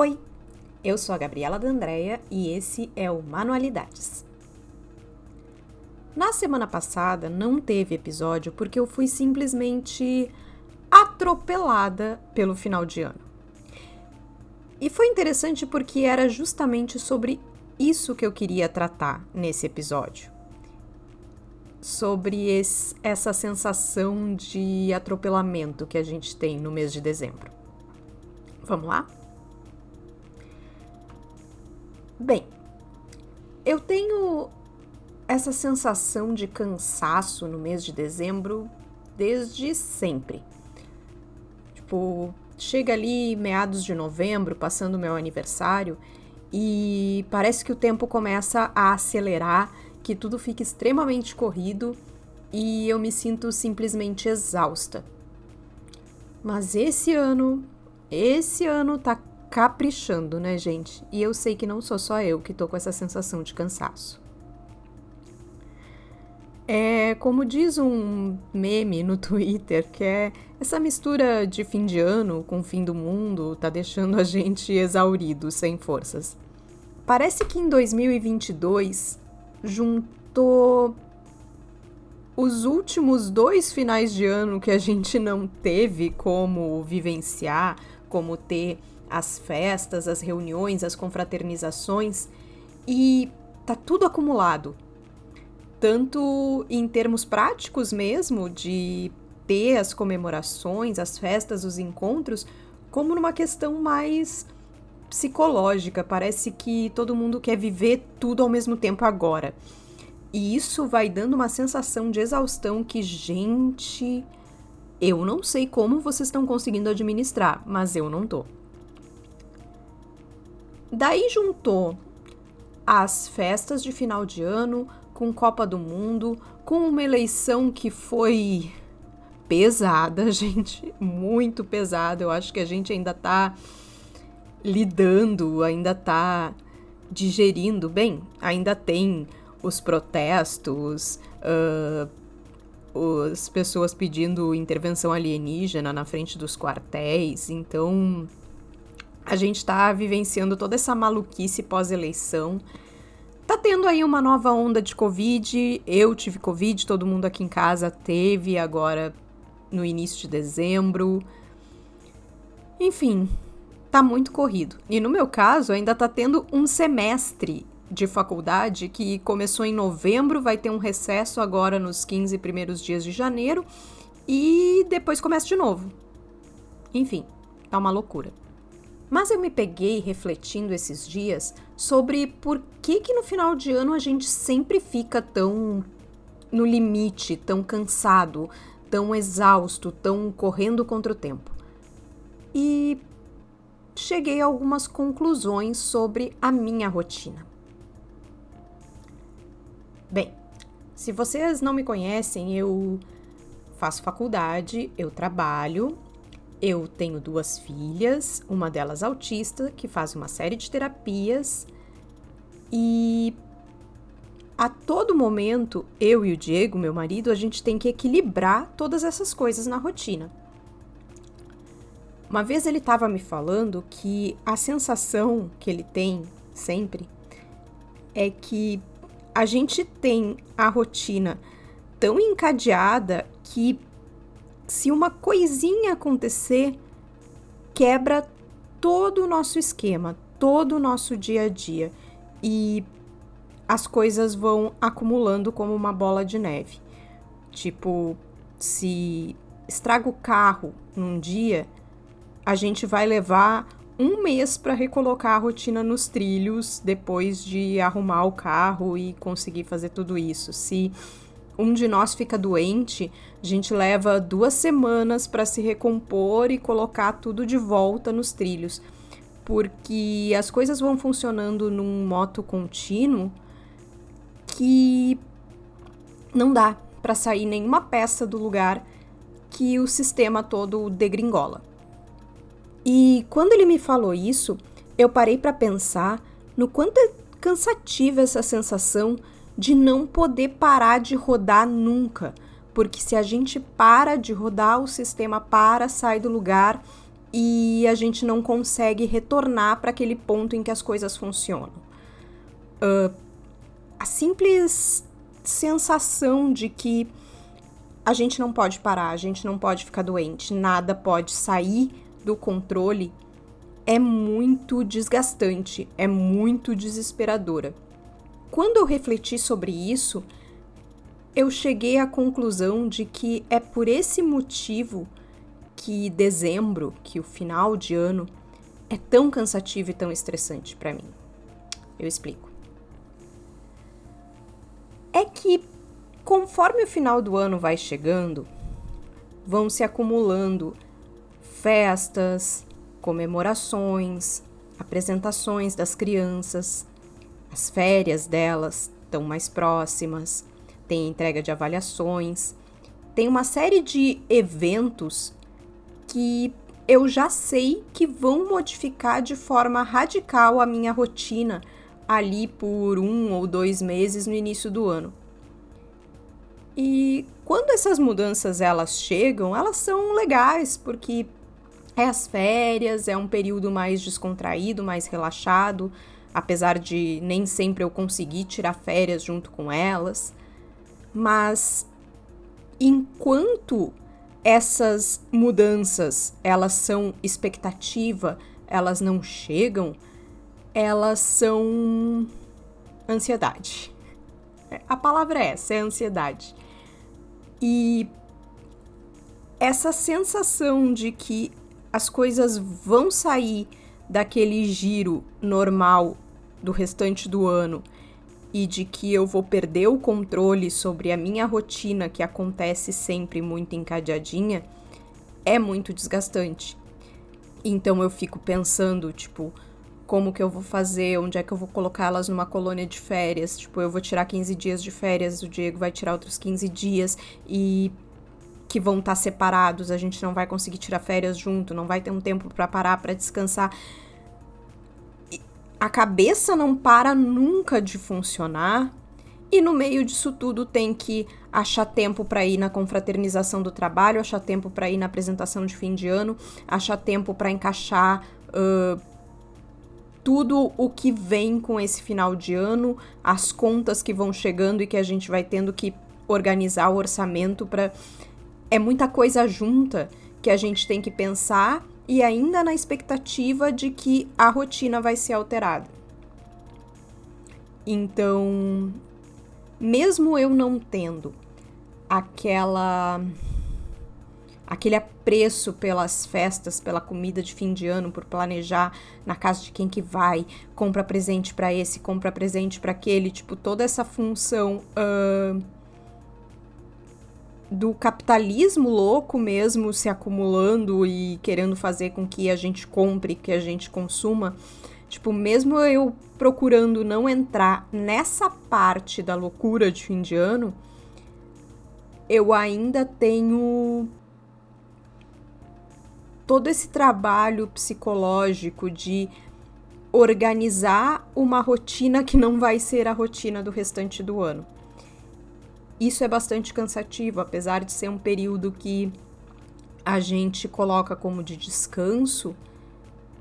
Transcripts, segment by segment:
Oi, eu sou a Gabriela D'Andrea e esse é o Manualidades. Na semana passada não teve episódio porque eu fui simplesmente atropelada pelo final de ano. E foi interessante porque era justamente sobre isso que eu queria tratar nesse episódio. Sobre esse, essa sensação de atropelamento que a gente tem no mês de dezembro. Vamos lá? Bem, eu tenho essa sensação de cansaço no mês de dezembro desde sempre. Tipo, chega ali meados de novembro, passando meu aniversário, e parece que o tempo começa a acelerar, que tudo fica extremamente corrido e eu me sinto simplesmente exausta. Mas esse ano, esse ano tá caprichando, né, gente? E eu sei que não sou só eu que tô com essa sensação de cansaço. É como diz um meme no Twitter, que é essa mistura de fim de ano com fim do mundo tá deixando a gente exaurido, sem forças. Parece que em 2022 juntou os últimos dois finais de ano que a gente não teve como vivenciar, como ter as festas, as reuniões, as confraternizações e tá tudo acumulado. Tanto em termos práticos mesmo, de ter as comemorações, as festas, os encontros, como numa questão mais psicológica. Parece que todo mundo quer viver tudo ao mesmo tempo agora. E isso vai dando uma sensação de exaustão que, gente, eu não sei como vocês estão conseguindo administrar, mas eu não tô. Daí juntou as festas de final de ano com Copa do Mundo, com uma eleição que foi pesada, gente, muito pesada. Eu acho que a gente ainda tá lidando, ainda tá digerindo bem, ainda tem os protestos, uh, as pessoas pedindo intervenção alienígena na frente dos quartéis, então a gente está vivenciando toda essa maluquice pós-eleição. Tá tendo aí uma nova onda de Covid. Eu tive Covid, todo mundo aqui em casa teve agora no início de dezembro. Enfim, tá muito corrido. E no meu caso, ainda tá tendo um semestre de faculdade que começou em novembro, vai ter um recesso agora nos 15 primeiros dias de janeiro e depois começa de novo. Enfim, tá uma loucura. Mas eu me peguei refletindo esses dias sobre por que que no final de ano a gente sempre fica tão no limite, tão cansado, tão exausto, tão correndo contra o tempo. E cheguei a algumas conclusões sobre a minha rotina. Bem, se vocês não me conhecem, eu faço faculdade, eu trabalho, eu tenho duas filhas, uma delas autista, que faz uma série de terapias, e a todo momento, eu e o Diego, meu marido, a gente tem que equilibrar todas essas coisas na rotina. Uma vez ele estava me falando que a sensação que ele tem sempre é que a gente tem a rotina tão encadeada que se uma coisinha acontecer, quebra todo o nosso esquema, todo o nosso dia a dia e as coisas vão acumulando como uma bola de neve. Tipo, se estraga o carro num dia, a gente vai levar um mês para recolocar a rotina nos trilhos depois de arrumar o carro e conseguir fazer tudo isso. Se um de nós fica doente, a gente leva duas semanas para se recompor e colocar tudo de volta nos trilhos, porque as coisas vão funcionando num moto contínuo que não dá para sair nenhuma peça do lugar que o sistema todo degringola. E quando ele me falou isso, eu parei para pensar no quanto é cansativa essa sensação de não poder parar de rodar nunca, porque se a gente para de rodar, o sistema para, sai do lugar e a gente não consegue retornar para aquele ponto em que as coisas funcionam. Uh, a simples sensação de que a gente não pode parar, a gente não pode ficar doente, nada pode sair do controle é muito desgastante, é muito desesperadora. Quando eu refleti sobre isso, eu cheguei à conclusão de que é por esse motivo que dezembro, que o final de ano, é tão cansativo e tão estressante para mim. Eu explico. É que conforme o final do ano vai chegando, vão se acumulando festas, comemorações, apresentações das crianças, as férias delas estão mais próximas, tem entrega de avaliações, tem uma série de eventos que eu já sei que vão modificar de forma radical a minha rotina ali por um ou dois meses no início do ano. E quando essas mudanças elas chegam, elas são legais, porque é as férias, é um período mais descontraído, mais relaxado, apesar de nem sempre eu conseguir tirar férias junto com elas. Mas enquanto essas mudanças, elas são expectativa, elas não chegam, elas são ansiedade. A palavra é essa, é ansiedade. E essa sensação de que as coisas vão sair daquele giro normal do restante do ano e de que eu vou perder o controle sobre a minha rotina que acontece sempre muito encadeadinha, é muito desgastante. Então eu fico pensando, tipo, como que eu vou fazer, onde é que eu vou colocá-las numa colônia de férias. Tipo, eu vou tirar 15 dias de férias, o Diego vai tirar outros 15 dias e que vão estar tá separados, a gente não vai conseguir tirar férias junto, não vai ter um tempo para parar, para descansar. A cabeça não para nunca de funcionar. E no meio disso tudo tem que achar tempo para ir na confraternização do trabalho, achar tempo para ir na apresentação de fim de ano, achar tempo para encaixar uh, tudo o que vem com esse final de ano, as contas que vão chegando e que a gente vai tendo que organizar o orçamento para é muita coisa junta que a gente tem que pensar e ainda na expectativa de que a rotina vai ser alterada. Então, mesmo eu não tendo aquela aquele apreço pelas festas, pela comida de fim de ano, por planejar na casa de quem que vai, compra presente para esse, compra presente para aquele, tipo toda essa função uh, do capitalismo louco mesmo se acumulando e querendo fazer com que a gente compre, que a gente consuma. Tipo, mesmo eu procurando não entrar nessa parte da loucura de fim de ano, eu ainda tenho todo esse trabalho psicológico de organizar uma rotina que não vai ser a rotina do restante do ano. Isso é bastante cansativo, apesar de ser um período que a gente coloca como de descanso.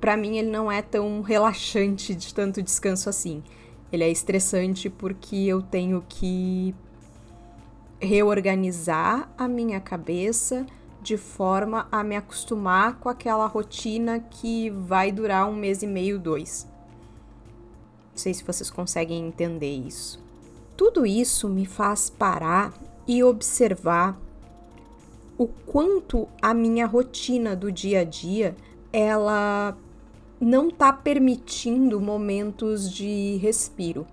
Para mim, ele não é tão relaxante de tanto descanso assim. Ele é estressante porque eu tenho que reorganizar a minha cabeça de forma a me acostumar com aquela rotina que vai durar um mês e meio, dois. Não sei se vocês conseguem entender isso. Tudo isso me faz parar e observar o quanto a minha rotina do dia a dia ela não está permitindo momentos de respiro.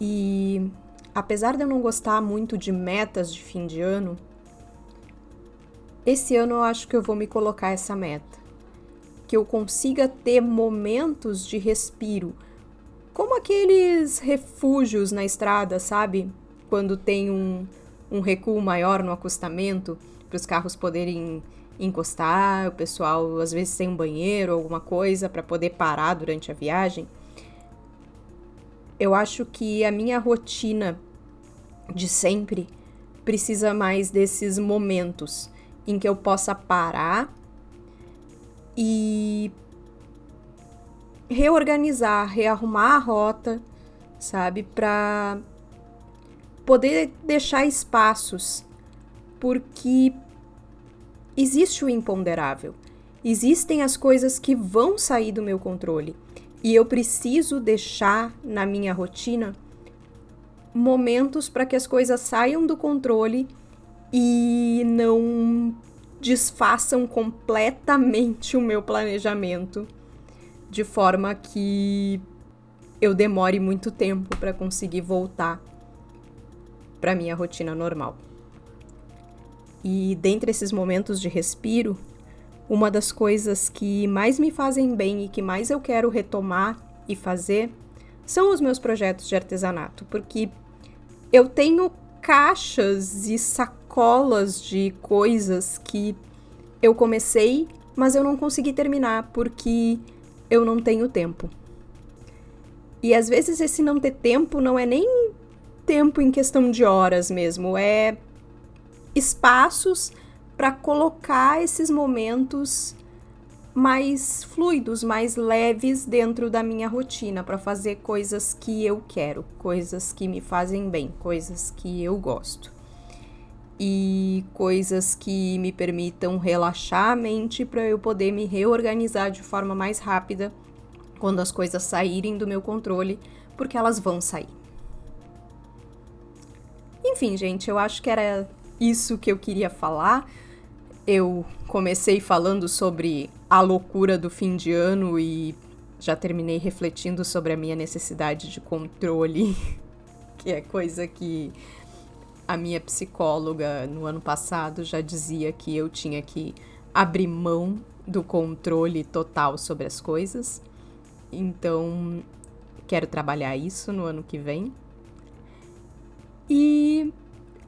E apesar de eu não gostar muito de metas de fim de ano, esse ano eu acho que eu vou me colocar essa meta. Que eu consiga ter momentos de respiro como aqueles refúgios na estrada, sabe? Quando tem um, um recuo maior no acostamento, para os carros poderem encostar, o pessoal às vezes tem um banheiro, alguma coisa para poder parar durante a viagem. Eu acho que a minha rotina de sempre precisa mais desses momentos em que eu possa parar e reorganizar, rearrumar a rota, sabe, para poder deixar espaços, porque existe o imponderável. Existem as coisas que vão sair do meu controle. E eu preciso deixar na minha rotina momentos para que as coisas saiam do controle e não desfaçam completamente o meu planejamento de forma que eu demore muito tempo para conseguir voltar para minha rotina normal. E dentre esses momentos de respiro, uma das coisas que mais me fazem bem e que mais eu quero retomar e fazer são os meus projetos de artesanato, porque eu tenho caixas e sacolas de coisas que eu comecei, mas eu não consegui terminar porque eu não tenho tempo. E às vezes esse não ter tempo não é nem tempo em questão de horas mesmo, é espaços para colocar esses momentos mais fluidos, mais leves dentro da minha rotina, para fazer coisas que eu quero, coisas que me fazem bem, coisas que eu gosto. E coisas que me permitam relaxar a mente para eu poder me reorganizar de forma mais rápida quando as coisas saírem do meu controle, porque elas vão sair. Enfim, gente, eu acho que era isso que eu queria falar. Eu comecei falando sobre a loucura do fim de ano e já terminei refletindo sobre a minha necessidade de controle, que é coisa que a minha psicóloga no ano passado já dizia que eu tinha que abrir mão do controle total sobre as coisas. Então, quero trabalhar isso no ano que vem. E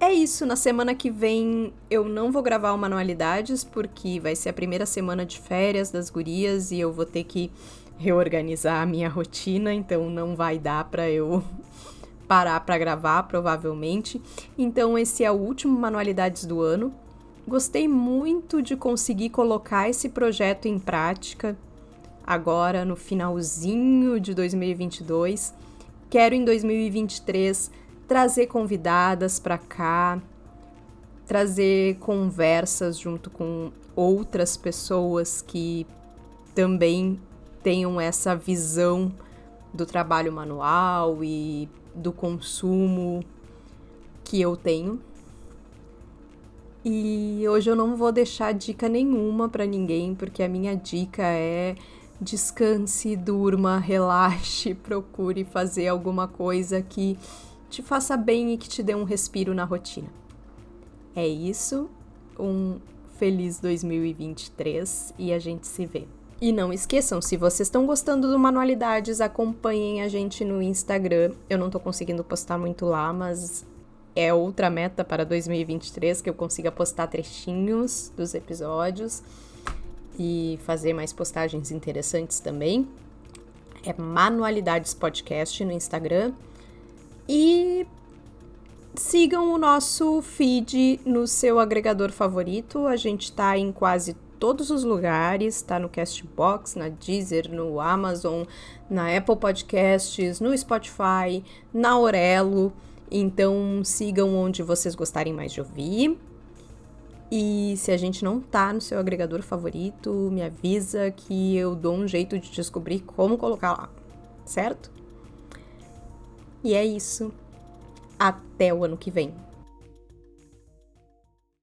é isso, na semana que vem eu não vou gravar o Manualidades, porque vai ser a primeira semana de férias das gurias e eu vou ter que reorganizar a minha rotina, então não vai dar para eu parar para gravar, provavelmente. Então esse é o último Manualidades do ano. Gostei muito de conseguir colocar esse projeto em prática agora no finalzinho de 2022. Quero em 2023 trazer convidadas para cá, trazer conversas junto com outras pessoas que também tenham essa visão do trabalho manual e do consumo que eu tenho. E hoje eu não vou deixar dica nenhuma para ninguém, porque a minha dica é descanse, durma, relaxe, procure fazer alguma coisa que te faça bem e que te dê um respiro na rotina. É isso, um feliz 2023 e a gente se vê. E não esqueçam, se vocês estão gostando do Manualidades, acompanhem a gente no Instagram. Eu não tô conseguindo postar muito lá, mas é outra meta para 2023 que eu consiga postar trechinhos dos episódios e fazer mais postagens interessantes também. É Manualidades Podcast no Instagram. E sigam o nosso feed no seu agregador favorito. A gente está em quase todos os lugares, está no Castbox, na Deezer, no Amazon, na Apple Podcasts, no Spotify, na Orelo. Então sigam onde vocês gostarem mais de ouvir. E se a gente não tá no seu agregador favorito, me avisa que eu dou um jeito de descobrir como colocar lá, certo? E é isso. Até o ano que vem.